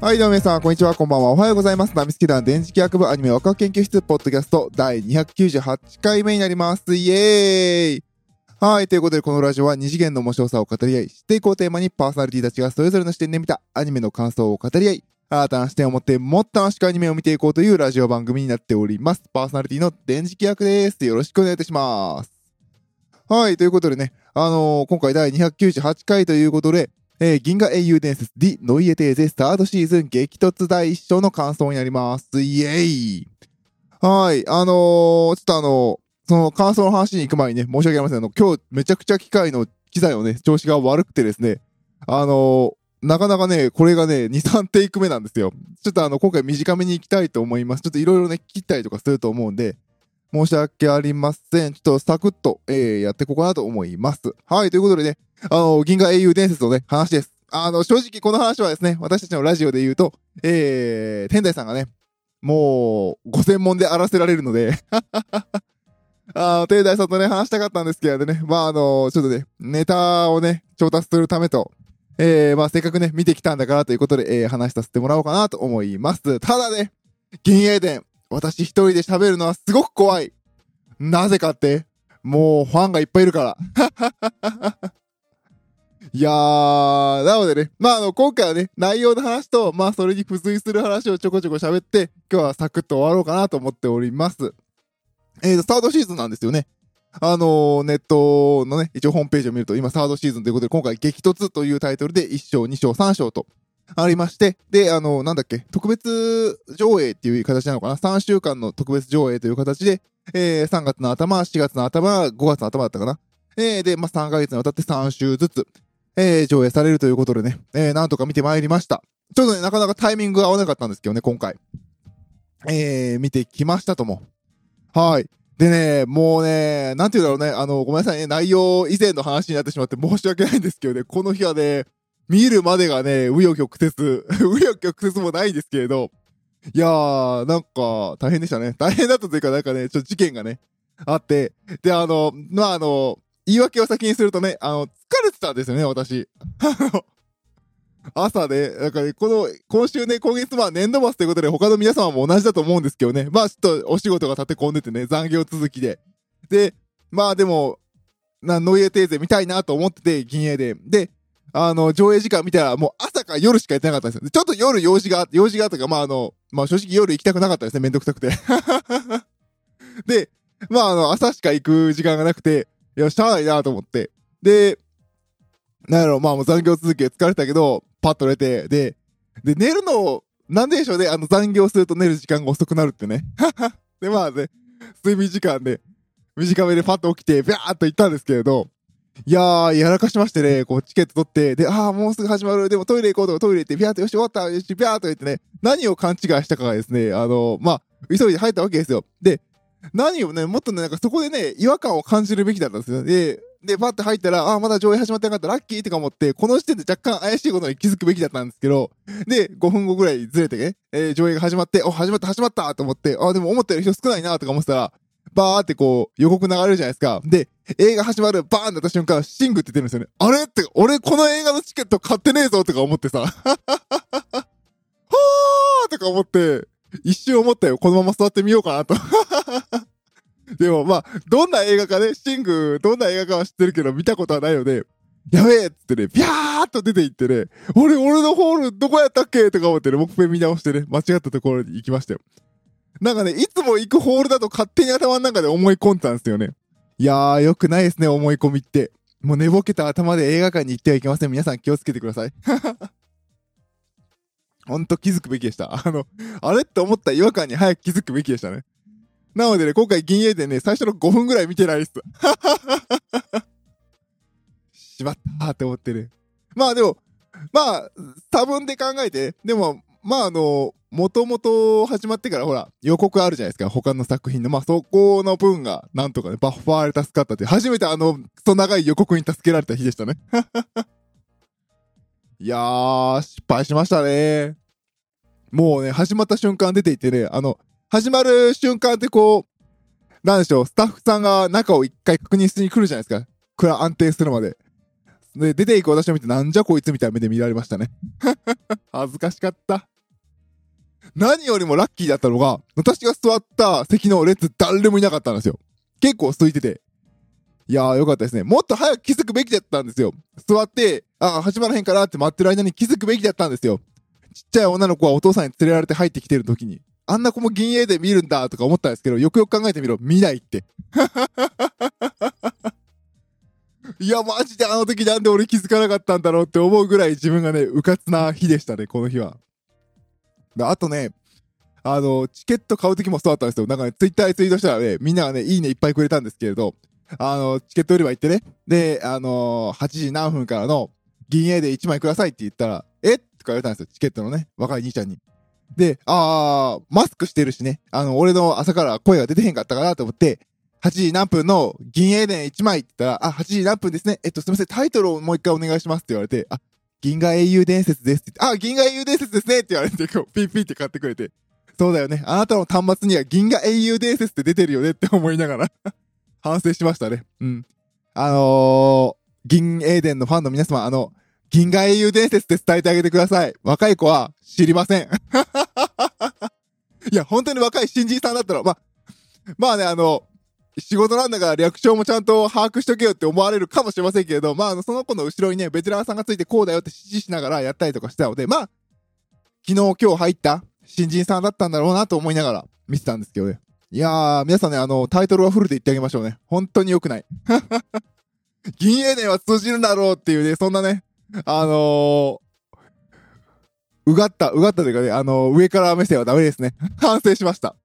はい、どうも皆さん、こんにちは、こんばんは。おはようございます。ナミスケ団電磁気学部アニメワクワク研究室ポッドキャスト第298回目になります。イエーイはい、ということで、このラジオは二次元の面白さを語り合い、知っていこうテーマにパーソナリティたちがそれぞれの視点で見たアニメの感想を語り合い、新たな視点を持ってもっと楽しくアニメを見ていこうというラジオ番組になっております。パーソナリティの電磁気学です。よろしくお願いいたします。はい、ということでね、あのー今回第298回ということで、えー銀河英雄伝説ディ・ノイエテーゼスタートシーズン激突第一章の感想になります。イエイはい、あのーちょっとあのーその感想の話に行く前にね、申し訳ありません。あの、今日めちゃくちゃ機械の機材のね、調子が悪くてですね、あのなかなかね、これがね、2、3テイク目なんですよ。ちょっとあの、今回短めに行きたいと思います。ちょっといろいろね、切ったりとかすると思うんで、申し訳ありません。ちょっとサクッと、えー、やっていこうかなと思います。はい、ということでね、あの、銀河英雄伝説のね、話です。あの、正直この話はですね、私たちのラジオで言うと、えー、天台さんがね、もう、ご専門であらせられるので、あの、天台さんとね、話したかったんですけどね、まあ、あの、ちょっとね、ネタをね、調達するためと、えー、まあ、せっかくね、見てきたんだからということで、えー、話させてもらおうかなと思います。ただね、銀英伝、私一人で喋るのはすごく怖い。なぜかって、もうファンがいっぱいいるから。いやー、なのでね、まあ、あの、今回はね、内容の話と、まあ、それに付随する話をちょこちょこ喋って、今日はサクッと終わろうかなと思っております。えーと、サードシーズンなんですよね。あのーネットのね、一応ホームページを見ると、今サードシーズンということで、今回激突というタイトルで1章、2章、3章とありまして、で、あのなんだっけ、特別上映っていう形なのかな ?3 週間の特別上映という形で、えー3月の頭、4月の頭、5月の頭だったかな？えーで、まあ、3ヶ月にわたって3週ずつ、えー上映されるということでね、えーなんとか見てまいりました。ちょっとね、なかなかタイミングが合わなかったんですけどね、今回。えー見てきましたとも。はい。でね、もうね、なんていうんだろうね、あの、ごめんなさいね、内容以前の話になってしまって申し訳ないんですけどね、この日はね、見るまでがね、紆余曲折、紆余曲折もないですけれど、いやー、なんか、大変でしたね。大変だったというか、なんかね、ちょっと事件がね、あって、で、あの、まあ、あの、言い訳を先にするとね、あの、疲れてたんですよね、私。あの、朝ね、なんかね、この、今週ね、今月まあ年度末ということで他の皆様も同じだと思うんですけどね。まあちょっとお仕事が立て込んでてね、残業続きで。で、まあでも、な、ノイエテーゼ見たいなと思ってて、銀英で。で、あの、上映時間見たらもう朝か夜しかやってなかったんですよ。ちょっと夜用事が、用事がとか、まああの、まあ正直夜行きたくなかったですね、めんどくさくて。で、まああの、朝しか行く時間がなくて、いや、しゃあないなと思って。で、なんやろ、まあもう残業続き疲れたけど、パッと寝て、で、で、寝るの、なんででしょうね、あの残業すると寝る時間が遅くなるってね。で、まあね、睡眠時間で、短めでパッと起きて、ビャーっと行ったんですけれど、いやー、やらかしましてね、こうチケット取って、で、あー、もうすぐ始まる、でもトイレ行こうとかトイレ行って、ビャーって、よし、終わった、よし、ビャーと言ってね、何を勘違いしたかがですね、あの、まあ、急いで入ったわけですよ。で、何をね、もっとね、なんかそこでね、違和感を感じるべきだったんですよ。で、で、パッて入ったら、あー、まだ上映始まってなかった、ラッキーとか思って、この時点で若干怪しいことに気づくべきだったんですけど、で、5分後ぐらいずれてね、えー上映が始まって、お、始まった、始まったと思って、あ、でも思ったより人少ないなとか思ってたら、バーってこう、予告流れるじゃないですか。で、映画始まる、バーンってなった瞬間、シングって言ってるんですよね。あれ？って、俺この映画のチケット買ってねえぞとか思ってさ、はーとか思って、一瞬思ったよ。このまま座ってみようかなと。でもまあ、どんな映画かね、シング、どんな映画かは知ってるけど、見たことはないので、やべえっつってね、ビャーっと出て行ってね、俺、俺のホールどこやったっけ？とか思ってね、もう一遍見直してね、間違ったところに行きましたよ。なんかね、いつも行くホールだと勝手に頭の中で思い込んでたんですよね。いやー、よくないですね、思い込みって。もう寝ぼけた頭で映画館に行ってはいけません。皆さん気をつけてください。ほんと気づくべきでした。あの、あれって思った違和感に早く気づくべきでしたね。なのでね、今回銀英でね、最初の5分ぐらい見てないっす。しまったーって思ってね。まあでも、まあ、多分で考えて、でも、まああの、もともと始まってからほら、予告あるじゃないですか、他の作品の。まあそこの分が、なんとかね、バッファーで助かったって、初めてあの、クソ長い予告に助けられた日でしたね。いやー、失敗しましたね。もうね、始まった瞬間出ていてね、あの、始まる瞬間ってこう、なんでしょう、スタッフさんが中を一回確認しに来るじゃないですか。くら安定するまで。で、出ていく私を見て、なんじゃこいつみたいな目で見られましたね。恥ずかしかった。何よりもラッキーだったのが、私が座った席の列誰もいなかったんですよ。結構空いてて。いやーよかったですね。もっと早く気づくべきだったんですよ。座って、あ、始まらへんからって待ってる間に気づくべきだったんですよ。ちっちゃい女の子はお父さんに連れられて入ってきてる時に、あんな子も銀英で見るんだとか思ったんですけど、よくよく考えてみろ。見ないって。いや、マジであの時なんで俺気づかなかったんだろうって思うぐらい自分がね、うかつな日でしたね、この日は。あとね、あの、チケット買う時もそうだったんですよ。なんかね、ツイッターでツイートしたらね、みんながね、いいねいっぱいくれたんですけれど、あの、チケット売り場行ってね、で、あの、8時何分からの銀英で1枚くださいって言ったら、え？とか言われたんですよ、チケットのね、若い兄ちゃんに。で、あー、マスクしてるしね、あの、俺の朝から声が出てへんかったかなと思って、8時何分の銀英伝1枚って言ったら、あ、8時何分ですね。えっと、すみません、タイトルをもう一回お願いしますって言われて、あ、銀河英雄伝説ですってって、あ、銀河英雄伝説ですねって言われて、こう、ピッピッって買ってくれて、そうだよね。あなたの端末には銀河英雄伝説って出てるよねって思いながら 反省しましたね。うん。あのー、銀英伝のファンの皆様、あの、銀河英雄伝説って伝えてあげてください。若い子は知りません。いや、本当に若い新人さんだったら、ま、まあね、あの、仕事なんだから略称もちゃんと把握しとけよって思われるかもしれませんけれど、まあ、その子の後ろにね、ベテランさんがついてこうだよって指示しながらやったりとかしてたので、まあ、昨日今日入った新人さんだったんだろうなと思いながら見てたんですけどね。いやー、皆さんね、あの、タイトルはフルで言ってあげましょうね。本当に良くない。銀英伝は通じるんだろうっていうね、そんなね、あのー、うがった、うがったというかね、あのー、上から目線はダメですね。反省しました。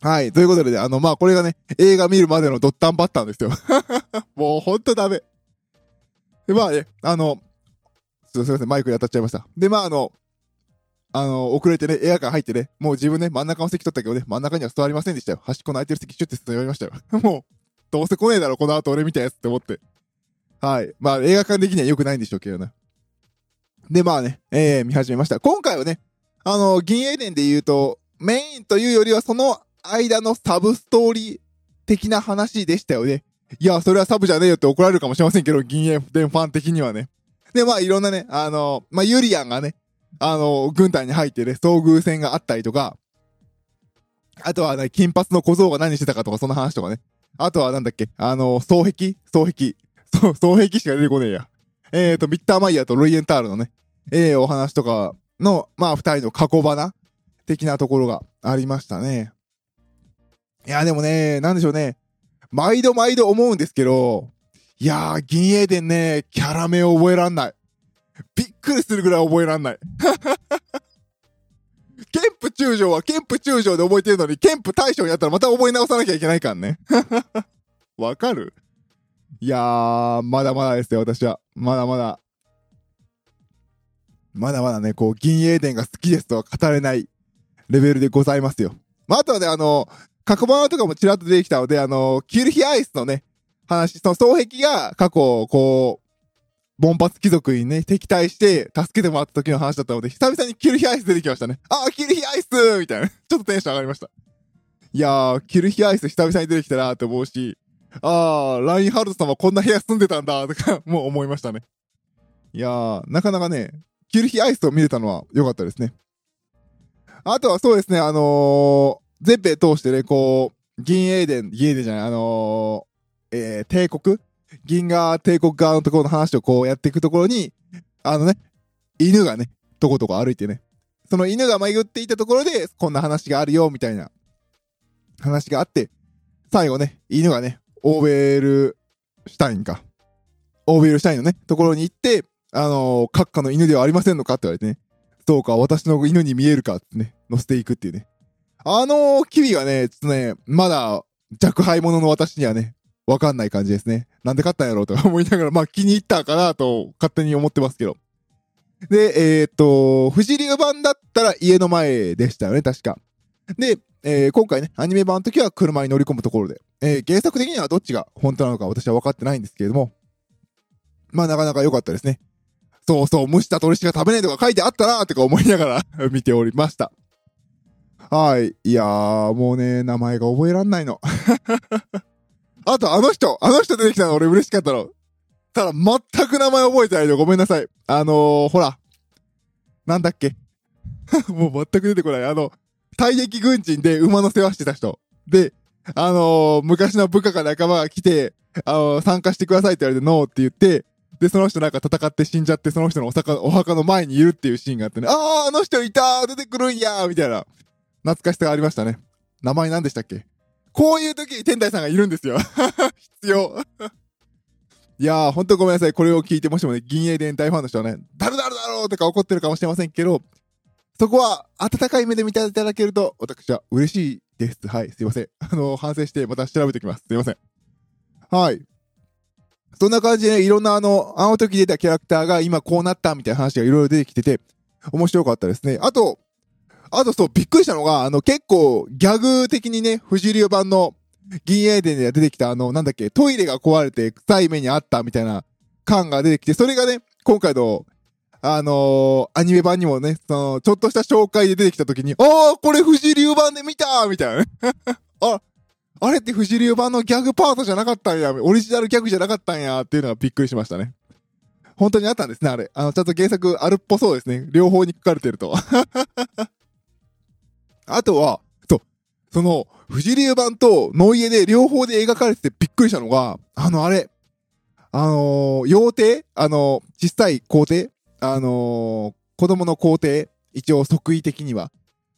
はい。ということでね、あの、まあ、これがね、映画見るまでのドッタンバッタンですよ。もうほんとダメ。で、まあね、あの、すいません、マイクに当たっちゃいました。で、まあ、あの、あの、遅れてね、エアカー入ってね、もう自分ね、真ん中の席取ったけどね、真ん中には座りませんでしたよ。端っこの空いてる席シュッて座りましたよ。もう、どうせ来ねえだろ、この後俺みたいなやつって思って。はい。まあ、映画館的には良くないんでしょうけどね。で、まあね、えー、見始めました。今回はね、あの、銀英伝で言うと、メインというよりはその間のサブストーリー的な話でしたよね。いや、それはサブじゃねえよって怒られるかもしれませんけど、銀英伝ファン的にはね。で、まあ、いろんなね、あの、まあ、ユリアンがね、あの、軍隊に入ってね、遭遇戦があったりとか、あとはね、金髪の小僧が何してたかとか、その話とかね。あとはなんだっけ、あの、双璧？双璧。そう、双璧しか出てこねえや。えーと、ミッターマイヤーとロイエンタールのね、ええー、お話とかの、まあ、二人の過去花的なところがありましたね。いや、でもね、なんでしょうね。毎度毎度思うんですけど、いやー、銀英伝ね、キャラ名を覚えらんない。びっくりするぐらい覚えらんない。ケンプ中将はケンプ中将で覚えてるのに、ケンプ大将やったらまた覚え直さなきゃいけないからね。わかる？いやー、まだまだですよ、私は。まだまだ。まだまだね、こう、銀英伝が好きですとは語れないレベルでございますよ。まあ、あとはね、あの、過去版とかもちらっと出てきたので、あの、キルヒアイスのね、話、その双璧が過去、こう、ボンパツ貴族にね、敵対して助けてもらった時の話だったので、久々にキルヒアイス出てきましたね。あー、キルヒアイスみたいな。ちょっとテンション上がりました。いやー、キルヒアイス久々に出てきたなーって思うし、あー、ラインハルトさんはこんな部屋住んでたんだとか、もう思いましたね。いやー、なかなかね、キルヒアイスを見れたのは良かったですね。あとはそうですね、あのー、全編通してね、こう、銀英伝、銀英伝じゃない、あのー、えー、帝国？銀河帝国側のところの話をこうやっていくところに、あのね、犬がね、とことこ歩いてね、その犬が巡っていたところで、こんな話があるよ、みたいな話があって、最後ね、犬がね、オーベルシュタインか。オーベルシュタインのね、ところに行って、あのー、閣下の犬ではありませんのかって言われてね、そうか、私の犬に見えるかってね、乗せていくっていうね。あのー、キビがね、ちょっとね、まだ、若輩者の私にはね、わかんない感じですね。なんで買ったんやろうとか 思いながら、まあ気に入ったかなと勝手に思ってますけど。で、えー、っと、富士流版だったら家の前でしたよね、確か。で、えー、今回ね、アニメ版の時は車に乗り込むところで、えー、原作的にはどっちが本当なのか私は分かってないんですけれども、まあなかなか良かったですね。そうそう、蒸した鶏しか食べないとか書いてあったなーってか思いながら 見ておりました。はい。いやー、もうね、名前が覚えらんないの。あと、あの人、あの人出てきたの俺嬉しかったの。ただ、全く名前覚えてないでごめんなさい。あのー、ほら。なんだっけ？もう全く出てこない。あの、退役軍人で馬の世話してた人。で、あのー、昔の部下か仲間が来て、あのー、参加してくださいって言われてノーって言って、で、その人なんか戦って死んじゃって、その人のお墓お墓の前にいるっていうシーンがあってね、あー、あの人いたー出てくるんやーみたいな、懐かしさがありましたね。名前何でしたっけ？こういう時に天台さんがいるんですよ。必要。いやー、ほんとごめんなさい。これを聞いて、もしもね、銀英伝大ファンの人はね、誰だろだろうとか怒ってるかもしれませんけど、そこは温かい目で見ていただけると、私は嬉しいです。はい、すいません。あのー、反省してまた調べておきます。すいません。はい。そんな感じでね、いろんなあの、あの時出たキャラクターが今こうなったみたいな話がいろいろ出てきてて、面白かったですね。あと、あとそう、びっくりしたのが、あの、結構、ギャグ的にね、藤流版の銀英伝で出てきたあの、なんだっけ、トイレが壊れて臭い目にあったみたいな感が出てきて、それがね、今回の、あのー、アニメ版にもね、その、ちょっとした紹介で出てきた時に、ああ、これ藤流版で見たみたいなね。あ、あれって藤流版のギャグパートじゃなかったんや、オリジナルギャグじゃなかったんや、っていうのがびっくりしましたね。本当にあったんですね、あれ。あの、ちゃんと原作あるっぽそうですね。両方に書かれてると。あとは、と、その、藤流版とノイエで両方で描かれててびっくりしたのが、あの、あれ、あのー、幼帝あのー、小さい皇帝あのー、子供の皇帝一応即位的には。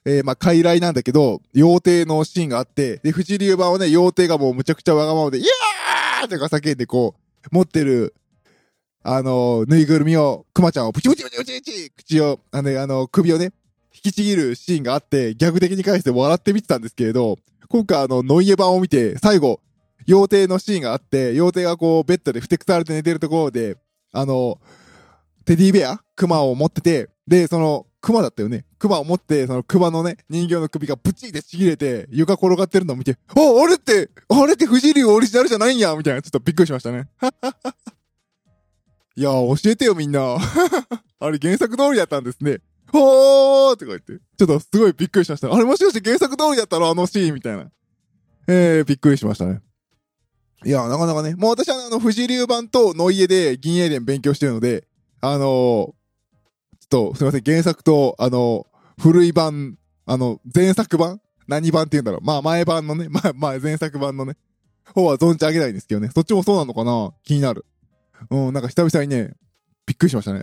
えー、まあ、傀儡なんだけど、幼帝のシーンがあって、で、藤流版はね、幼帝がもうむちゃくちゃわがままで、イヤーってか叫んでこう、持ってる、あのぬいぐるみを、クマちゃんをプチプチプチプチプチ口を、あの、あの、首をね、引きちぎるシーンがあって、ギャグ的に返して笑って見てたんですけれど、今回あの、ノイエ版を見て、最後、妖精のシーンがあって、妖精がこう、ベッドでふてくされて寝てるところで、あの、テディベアクマを持ってて、で、その、クマだったよね。クマを持って、そのクマのね、人形の首がブチってちぎれて、床転がってるのを見て、あ、あれって、あれって藤竜オリジナルじゃないんやみたいな、ちょっとびっくりしましたね。いや教えてよみんな。あれ原作通りだったんですね。ほーとか言って。ちょっとすごいびっくりしました。あれもしかして原作通りだったのあのシーンみたいな。えー、びっくりしましたね。いや、なかなかね。もう私はあの、富士流版とノイエで銀英伝勉強してるので、あのー、ちょっと、すいません、原作と、あのー、古い版、あの、前作版？何版って言うんだろう？まあ、前版のね、まあ、まあ、前作版のね、方は存じ上げないんですけどね。そっちもそうなのかな？気になる。うん、なんか久々にね、びっくりしましたね。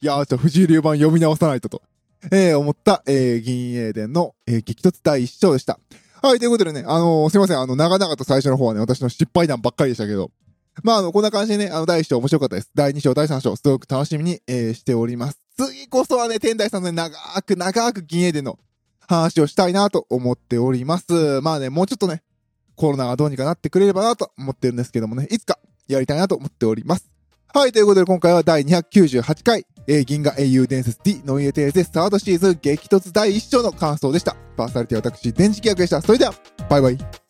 いやー、ちょ、藤井流版読み直さないとと、えー、思った、えー、銀英伝の、えー、激突第一章でした。はい、ということでね、あのー、すいません、あの、長々と最初の方はね、私の失敗談ばっかりでしたけど、まあ、あの、こんな感じでね、あの、第一章面白かったです。第二章、第三章、すごく楽しみに、えー、しております。次こそはね、天台さんのね、長く長く銀英伝の話をしたいなと思っております。まあね、もうちょっとね、コロナがどうにかなってくれればなと思ってるんですけどもね、いつかやりたいなと思っております。はい、ということで今回は第298回、えー、銀河英雄伝説 D ノイエテーゼスタードシーズン激突第1章の感想でした。パーソナリティは私、電磁気役でした。それでは、バイバイ。